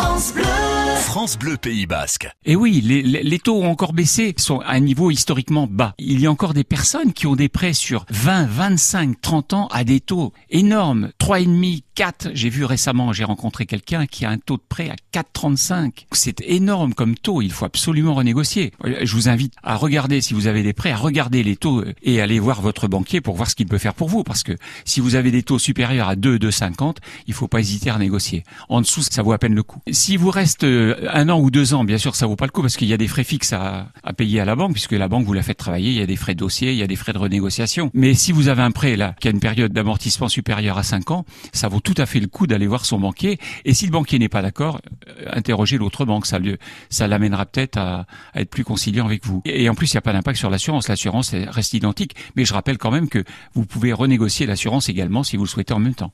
France Bleu. France Bleu Pays Basque. Et oui, les, les- taux ont encore baissé, sont à un niveau historiquement bas. Il y a encore des personnes qui ont des prêts sur 20, 25, 30 ans à des taux énormes, 3,5, 4. J'ai vu récemment, j'ai rencontré quelqu'un qui a un taux de prêt à 4,35. C'est énorme comme taux, il faut absolument renégocier. Je vous invite à regarder si vous avez des prêts, à regarder les taux et aller voir votre banquier pour voir ce qu'il peut faire pour vous. Parce que si vous avez des taux supérieurs à 2, 2,50, il faut pas hésiter à négocier. En dessous, ça vaut à peine le coup. Si vous reste euh, un an ou deux ans, bien sûr, ça vaut pas le coup parce qu'il y a des frais fixes à, à payer à la banque puisque la banque vous la fait travailler. Il y a des frais de dossier, il y a des frais de renégociation. Mais si vous avez un prêt là qui a une période d'amortissement supérieure à 5 ans, ça vaut tout à fait le coup d'aller voir son banquier. Et si le banquier n'est pas d'accord, euh, interrogez l'autre banque. Ça, le- ça l'amènera peut-être à, être plus conciliant avec vous. Et, en plus, il n'y a pas d'impact sur l'assurance. L'assurance reste identique. Mais je rappelle quand même que vous pouvez renégocier l'assurance également si vous le souhaitez en même temps.